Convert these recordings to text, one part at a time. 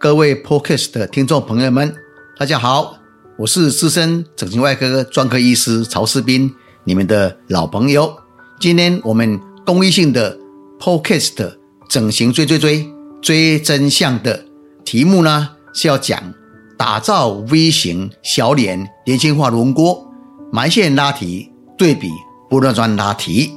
各位 Podcast 的听众朋友们，大家好，我是资深整形外科专科医师曹世斌，你们的老朋友。今天我们公益性的 Podcast 整形追追追追真相的题目呢，是要讲打造 V 型小脸年轻化轮廓，埋线拉提对比玻尿酸拉提。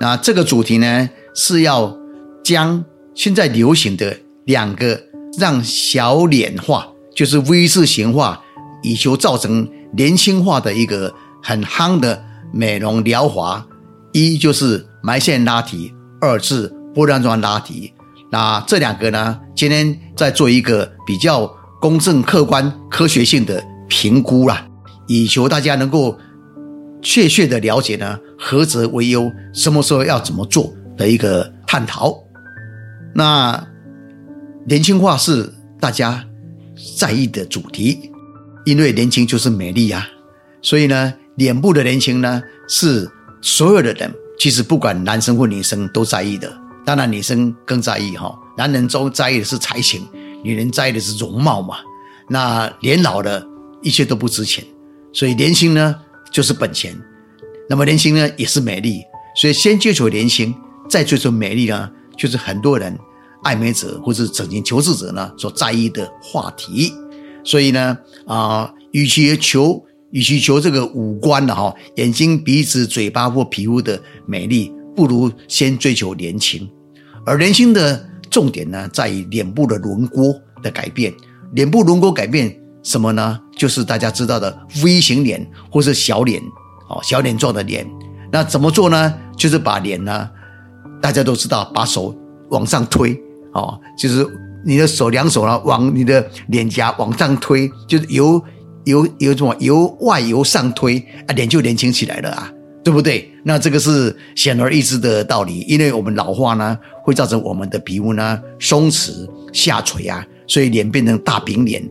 那这个主题呢，是要将现在流行的两个让小脸化，就是 V 字形化，以求造成年轻化的一个很夯的美容疗法，一就是埋线拉提，二是玻尿酸拉提。那这两个呢，今天在做一个比较公正、客观、科学性的评估啦，以求大家能够确切的了解呢，何则为优，什么时候要怎么做的一个探讨。那年轻化是大家在意的主题，因为年轻就是美丽啊，所以呢，脸部的年轻呢是所有的人，其实不管男生或女生都在意的。当然，女生更在意哈，男人都在意的是才情，女人在意的是容貌嘛。那年老了，一切都不值钱，所以年轻呢就是本钱。那么年轻呢也是美丽，所以先追求年轻，再追求美丽呢，就是很多人爱美者或者整形求治者呢所在意的话题。所以呢，啊，与其求，与其求这个五官的哈，眼睛、鼻子、嘴巴或皮肤的美丽，不如先追求年轻。而年轻的重点呢，在于脸部的轮廓的改变。脸部轮廓改变什么呢？就是大家知道的 V 型脸或是小脸，哦，小脸状的脸。那怎么做呢？就是把脸呢，大家都知道，把手往上推，哦，就是你的手两手呢，往你的脸颊往上推，就是由由由什么由外由上推啊，脸就年轻起来了啊。对不对？那这个是显而易知的道理，因为我们老化呢，会造成我们的皮肤呢松弛下垂啊，所以脸变成大饼脸，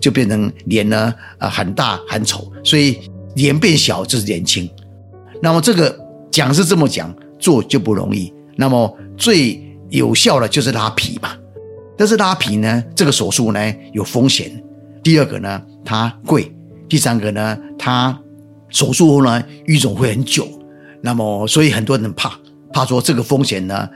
就变成脸呢啊很大很丑，所以脸变小就是年轻。那么这个讲是这么讲，做就不容易。那么最有效的就是拉皮嘛，但是拉皮呢，这个手术呢有风险。第二个呢，它贵；第三个呢，它。手术后呢，淤肿会很久，那么所以很多人怕，怕说这个风险呢，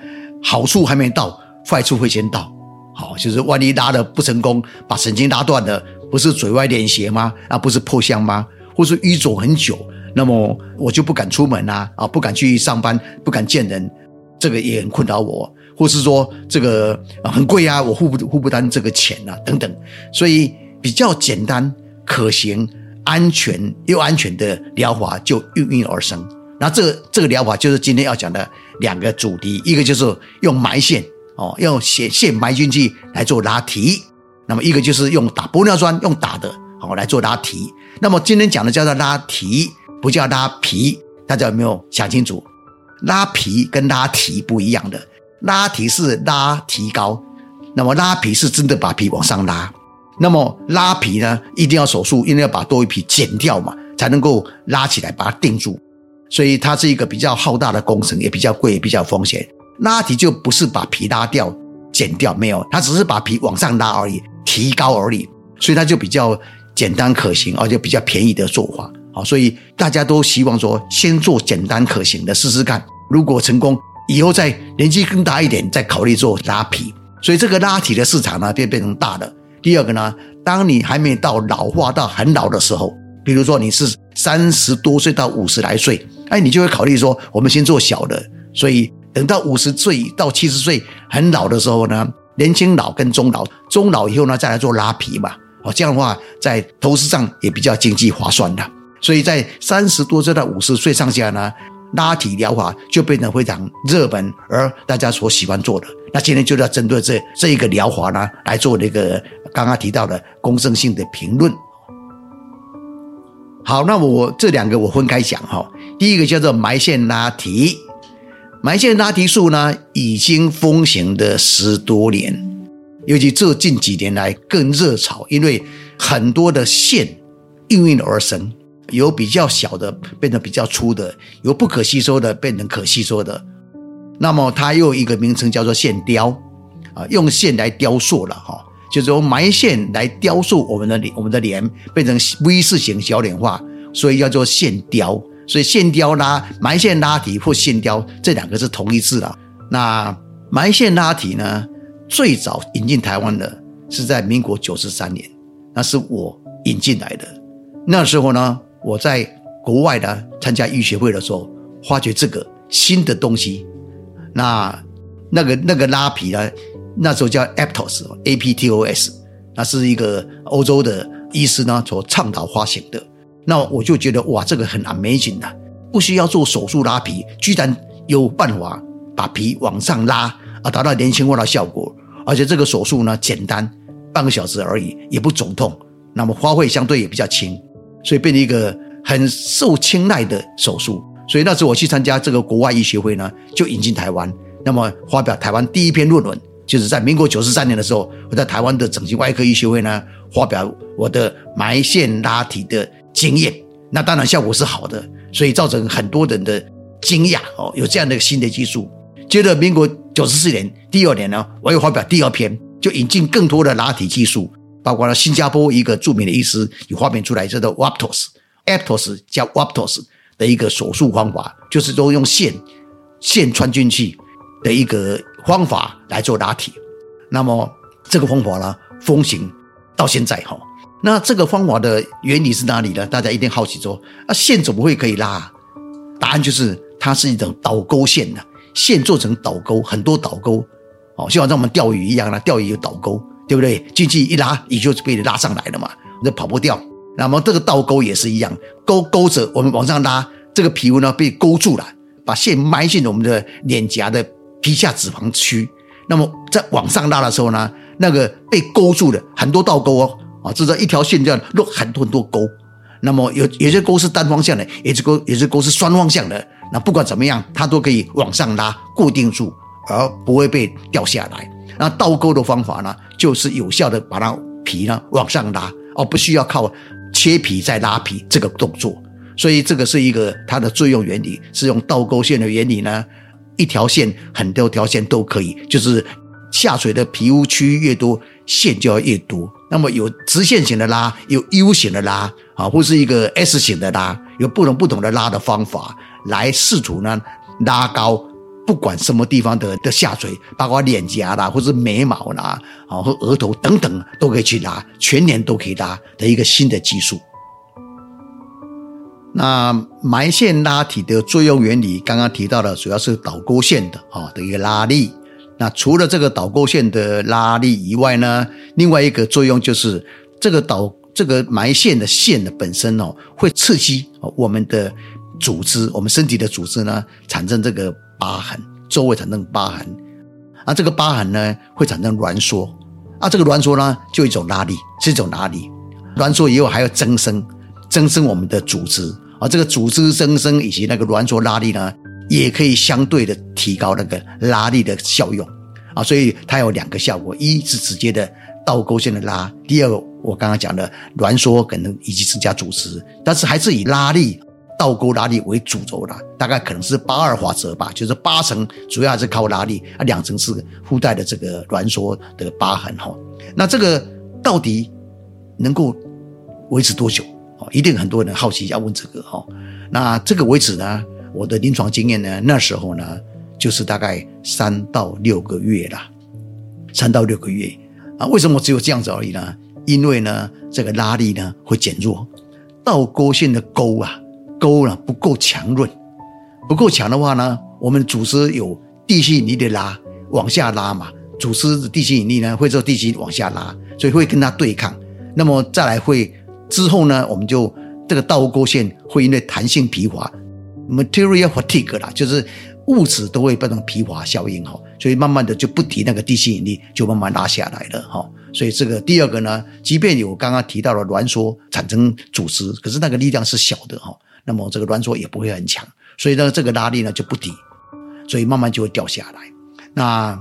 好处还没到，坏处会先到。好，就是万一拉的不成功，把神经拉断了，不是嘴歪脸斜吗？啊，不是破相吗？或是淤肿很久，那么我就不敢出门啊，啊，不敢去上班，不敢见人，这个也很困扰我。或是说这个很贵啊，我付不付不担这个钱啊，等等。所以比较简单可行。安全又安全的疗法就应运而生。那这个这个疗法就是今天要讲的两个主题，一个就是用埋线哦，用线线埋进去来做拉提；那么一个就是用打玻尿酸用打的哦来做拉提。那么今天讲的叫做拉提，不叫拉皮，大家有没有想清楚？拉皮跟拉提不一样的，拉提是拉提高，那么拉皮是真的把皮往上拉。那么拉皮呢，一定要手术，因为要把多余皮剪掉嘛，才能够拉起来把它定住。所以它是一个比较浩大的工程，也比较贵，也比较风险。拉提就不是把皮拉掉、剪掉，没有，它只是把皮往上拉而已，提高而已。所以它就比较简单可行，而且比较便宜的做法。好，所以大家都希望说，先做简单可行的试试看。如果成功，以后再年纪更大一点，再考虑做拉皮。所以这个拉皮的市场呢，变变成大的。第二个呢，当你还没到老化到很老的时候，比如说你是三十多岁到五十来岁，哎，你就会考虑说，我们先做小的。所以等到五十岁到七十岁很老的时候呢，年轻老跟中老，中老以后呢再来做拉皮嘛。哦，这样的话在投资上也比较经济划算的。所以在三十多岁到五十岁上下呢。拉提疗法就变成非常热门，而大家所喜欢做的。那今天就要针对这这一个疗法呢，来做那个刚刚提到的公正性的评论。好，那我这两个我分开讲哈。第一个叫做埋线拉提，埋线拉提术呢已经风行的十多年，尤其这近几年来更热潮，因为很多的线应运而生。由比较小的变成比较粗的，由不可吸收的变成可吸收的，那么它又一个名称叫做线雕。啊，用线来雕塑了哈，就是用埋线来雕塑我们的脸，我们的脸变成 V 字形小脸化，所以叫做线雕。所以线雕拉埋线拉提或线雕这两个是同义字啦。那埋线拉提呢，最早引进台湾的是在民国九十三年，那是我引进来的。那时候呢，我在国外呢参加医学会的时候，发觉这个新的东西。那那个那个拉皮呢，那时候叫 Aptos，A P T O S，那是一个欧洲的医师呢所倡导发行的。那我就觉得哇，这个很 amazing 的，不需要做手术拉皮，居然有办法把皮往上拉啊，达到年轻化的效果。而且这个手术呢简单，半个小时而已，也不肿痛，那么花费相对也比较轻，所以变成一个很受青睐的手术。所以那时我去参加这个国外医学会呢，就引进台湾，那么发表台湾第一篇论文，就是在民国九十三年的时候，我在台湾的整形外科医学会呢发表我的埋线拉提的。经验，那当然效果是好的，所以造成很多人的惊讶哦，有这样的新的技术。接着，民国九十四年第二年呢，我又发表第二篇，就引进更多的拉提技术，包括了新加坡一个著名的医师有发明出来叫做 Waptos，Aptos 叫 Waptos 的一个手术方法，就是说用线线穿进去的一个方法来做拉提。那么这个方法呢，风行到现在哈。那这个方法的原理是哪里呢？大家一定好奇说，啊，线怎么会可以拉？答案就是它是一种导钩线的线做成导钩，很多导钩，哦，就好像我们钓鱼一样啦，钓鱼有导钩，对不对？进去一拉，你就被拉上来了嘛，那跑不掉。那么这个倒钩也是一样，钩钩着我们往上拉，这个皮肤呢被勾住了，把线埋进我们的脸颊的皮下脂肪区。那么在往上拉的时候呢，那个被勾住的很多倒钩哦。啊，这是一条线这样落很多很多钩，那么有有些钩是单方向的，有些钩有些钩是双方向的。那不管怎么样，它都可以往上拉，固定住，而不会被掉下来。那倒钩的方法呢，就是有效的把它皮呢往上拉，而不需要靠切皮再拉皮这个动作。所以这个是一个它的作用原理，是用倒钩线的原理呢，一条线很多条线都可以，就是下垂的皮肤区域越多，线就要越多。那么有直线型的拉，有 U 型的拉，啊，或是一个 S 型的拉，有不同不同的拉的方法来试图呢拉高，不管什么地方的的下垂，包括脸颊啦，或是眉毛啦，啊，和额头等等都可以去拉，全年都可以拉的一个新的技术。那埋线拉体的作用原理，刚刚提到的主要是导钩线的啊的一个拉力。那除了这个导钩线的拉力以外呢，另外一个作用就是这个导这个埋线的线的本身哦，会刺激我们的组织，我们身体的组织呢产生这个疤痕，周围产生疤痕，啊，这个疤痕呢会产生挛缩，啊，这个挛缩呢就一种拉力，是一种拉力，挛缩以后还要增生，增生我们的组织，啊，这个组织增生以及那个挛缩拉力呢。也可以相对的提高那个拉力的效用。啊，所以它有两个效果：一是直接的倒钩线的拉；第二个我刚刚讲的挛缩可能以及增加组织，但是还是以拉力倒钩拉力为主轴的，大概可能是八二法则吧，就是八成主要还是靠拉力啊，两成是附带的这个挛缩的疤痕哈。那这个到底能够维持多久啊？一定很多人好奇要问这个哈。那这个维持呢？我的临床经验呢，那时候呢，就是大概三到六个月啦，三到六个月啊。为什么只有这样子而已呢？因为呢，这个拉力呢会减弱，倒钩线的钩啊，钩呢不够强韧，不够强的话呢，我们组织有地心引力的拉，往下拉嘛，组织地心引力呢会受地心往下拉，所以会跟它对抗。那么再来会之后呢，我们就这个倒钩线会因为弹性疲乏。Material fatigue 啦，就是物质都会变成疲乏效应哈，所以慢慢的就不提那个地心引力，就慢慢拉下来了哈。所以这个第二个呢，即便有刚刚提到的挛缩产生组织，可是那个力量是小的哈，那么这个挛缩也不会很强，所以呢这个拉力呢就不低，所以慢慢就会掉下来。那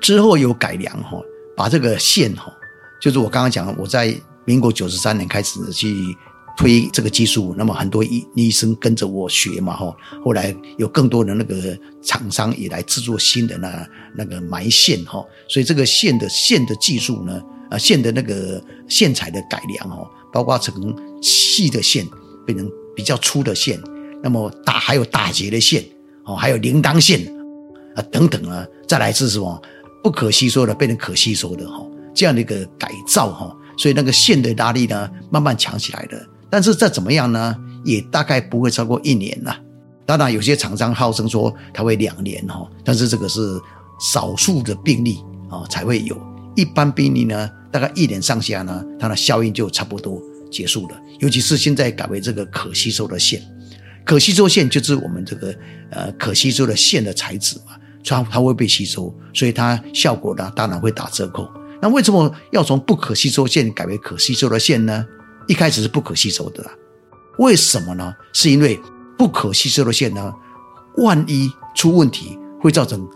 之后有改良哈，把这个线哈，就是我刚刚讲，我在民国九十三年开始去推这个技术，那么很多医医生跟着我学嘛，哈。后来有更多的那个厂商也来制作新的那那个埋线，哈。所以这个线的线的技术呢，啊，线的那个线材的改良，哦，包括从细的线变成比较粗的线，那么打还有打结的线，哦，还有铃铛线啊等等啊，再来是什么不可吸收的变成可吸收的，哈，这样的一个改造，哈。所以那个线的拉力呢，慢慢强起来的。但是再怎么样呢，也大概不会超过一年呐。当然，有些厂商号称说它会两年哈，但是这个是少数的病例啊才会有。一般病例呢，大概一年上下呢，它的效应就差不多结束了。尤其是现在改为这个可吸收的线，可吸收线就是我们这个呃可吸收的线的材质嘛，它它会被吸收，所以它效果呢当然会打折扣。那为什么要从不可吸收线改为可吸收的线呢？一开始是不可吸收的，为什么呢？是因为不可吸收的线呢，万一出问题会造成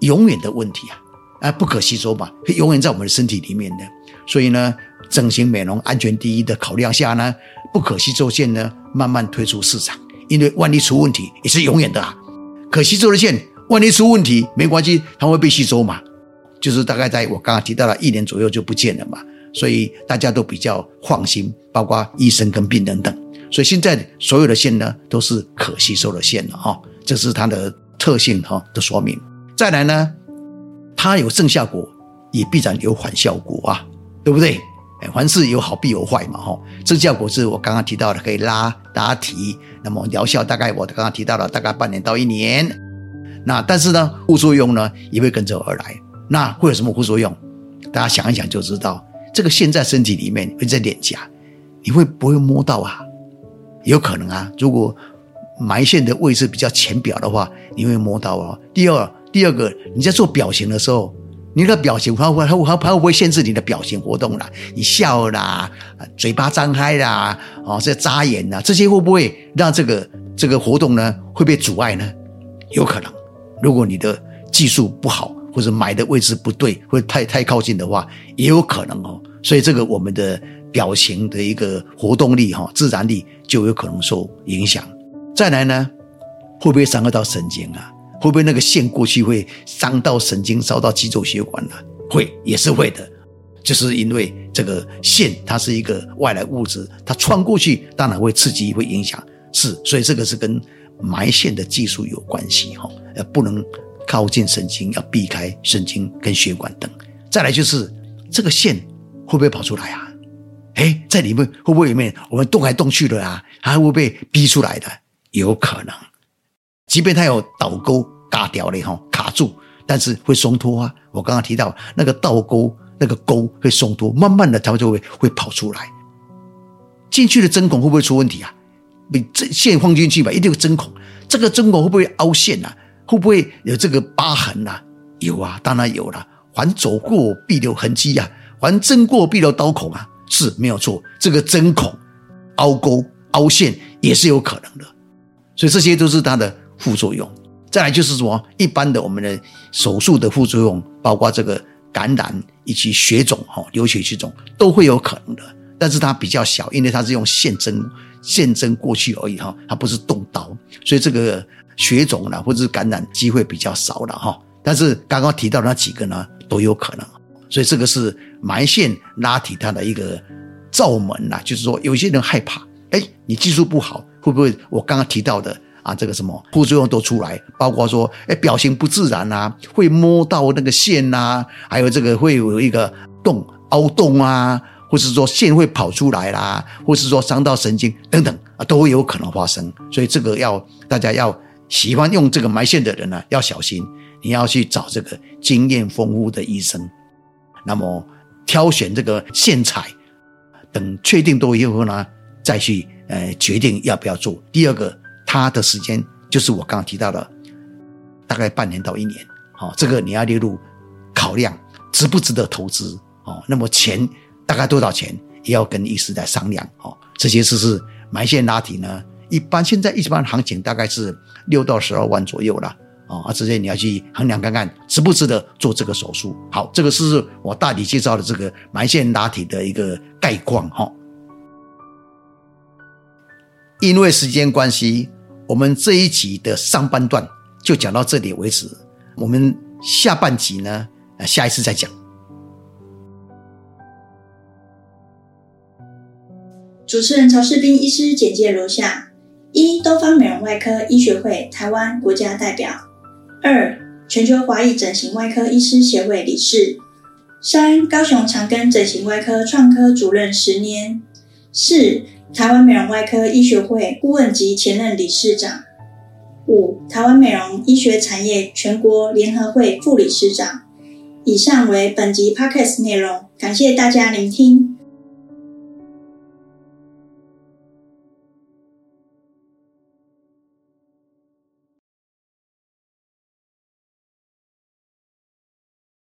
永远的问题啊！啊，不可吸收嘛，永远在我们的身体里面的。所以呢，整形美容安全第一的考量下呢，不可吸收线呢慢慢推出市场，因为万一出问题也是永远的啊。可吸收的线万一出问题没关系，它会被吸收嘛。就是大概在我刚刚提到了一年左右就不见了嘛，所以大家都比较放心，包括医生跟病人等。所以现在所有的线呢都是可吸收的线了哈，这是它的特性哈的说明。再来呢，它有正效果，也必然有反效果啊，对不对？凡事有好必有坏嘛哈。这效果是我刚刚提到的，可以拉拉提，那么疗效大概我刚刚提到了大概半年到一年。那但是呢，副作用呢也会跟着而来。那会有什么副作用？大家想一想就知道。这个线在身体里面，会在脸颊，你会不会摸到啊？有可能啊。如果埋线的位置比较浅表的话，你会摸到哦。第二，第二个，你在做表情的时候，你的表情它会它它它会不会限制你的表情活动啦？你笑啦，嘴巴张开啦，哦，在眨眼呐，这些会不会让这个这个活动呢会被阻碍呢？有可能。如果你的技术不好。或者埋的位置不对，或者太太靠近的话，也有可能哦。所以这个我们的表情的一个活动力哈，自然力就有可能受影响。再来呢，会不会伤害到神经啊？会不会那个线过去会伤到神经，烧到肌肉血管呢？会，也是会的。就是因为这个线它是一个外来物质，它穿过去当然会刺激，会影响。是，所以这个是跟埋线的技术有关系哈，呃，不能。靠近神经要避开神经跟血管等，再来就是这个线会不会跑出来啊？哎，在里面会不会里面我们动来动去的啊？还会被逼出来的？有可能，即便它有倒钩嘎掉了哈，卡住，但是会松脱啊。我刚刚提到那个倒钩那个钩会松脱，慢慢的它就会会跑出来。进去的针孔会不会出问题啊？你这线放进去吧，一定有针孔，这个针孔会不会凹陷啊？会不会有这个疤痕呐？有啊，当然有了。凡走过必留痕迹呀，凡针过必留刀孔啊，是没有错。这个针孔、凹沟、凹陷也是有可能的，所以这些都是它的副作用。再来就是什么？一般的我们的手术的副作用，包括这个感染以及血肿、哈流血血肿都会有可能的，但是它比较小，因为它是用线针线针过去而已哈，它不是动刀，所以这个。血肿了，或者是感染机会比较少了哈，但是刚刚提到那几个呢都有可能，所以这个是埋线拉提它的一个罩门呐，就是说有些人害怕，哎，你技术不好，会不会我刚刚提到的啊这个什么副作用都出来，包括说哎表情不自然呐，会摸到那个线呐，还有这个会有一个洞凹洞啊，或是说线会跑出来啦，或是说伤到神经等等啊，都有可能发生，所以这个要大家要。喜欢用这个埋线的人呢，要小心，你要去找这个经验丰富的医生。那么挑选这个线材，等确定多以后呢，再去呃决定要不要做。第二个，他的时间就是我刚刚提到的，大概半年到一年。好，这个你要列入考量，值不值得投资？哦，那么钱大概多少钱，也要跟医师来商量。哦，这些事是埋线拉提呢。一般现在一般行情大概是六到十二万左右了啊，啊，这些你要去衡量看看值不值得做这个手术。好，这个是我大体介绍的这个埋线拉提的一个概况哈。因为时间关系，我们这一集的上半段就讲到这里为止。我们下半集呢，呃，下一次再讲。主持人曹世斌医师简介如下：一、东方美容外科医学会台湾国家代表；二、全球华裔整形外科医师协会理事；三、高雄长庚整形外科创科主任十年；四、台湾美容外科医学会顾问及前任理事长；五、台湾美容医学产业全国联合会副理事长。以上为本集 podcast 内容，感谢大家聆听。